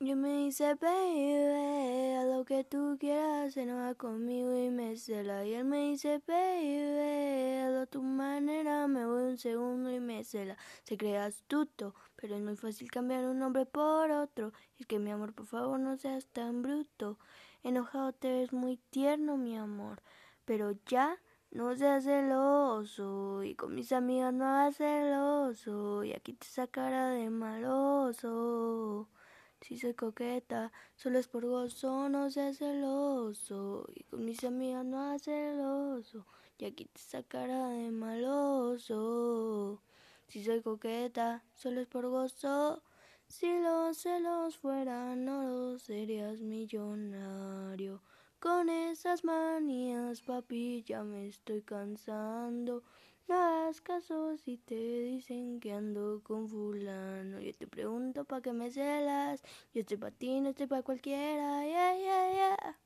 Y me dice, baby, a lo que tú quieras, se enoja conmigo y me cela. Y él me dice, baby, a tu manera, me voy un segundo y me cela. Se cree astuto, pero es muy fácil cambiar un nombre por otro. Es que mi amor, por favor, no seas tan bruto. Enojado te ves muy tierno, mi amor. Pero ya no seas celoso. Y con mis amigas no hagas celoso. Y aquí te sacará de maloso. Si soy coqueta, solo es por gozo, no seas celoso. Y con mis amigas no hagas celoso. Y aquí te sacará de maloso. Si soy coqueta, solo es por gozo. Si los celos fueran oro, serías millonario. Con esas manías, papi, ya me estoy cansando. Hagas caso si te dicen que ando con fulano. Yo te pregunto pa' qué me celas. Yo estoy pa' ti, no estoy pa' cualquiera. Yeah, yeah, yeah.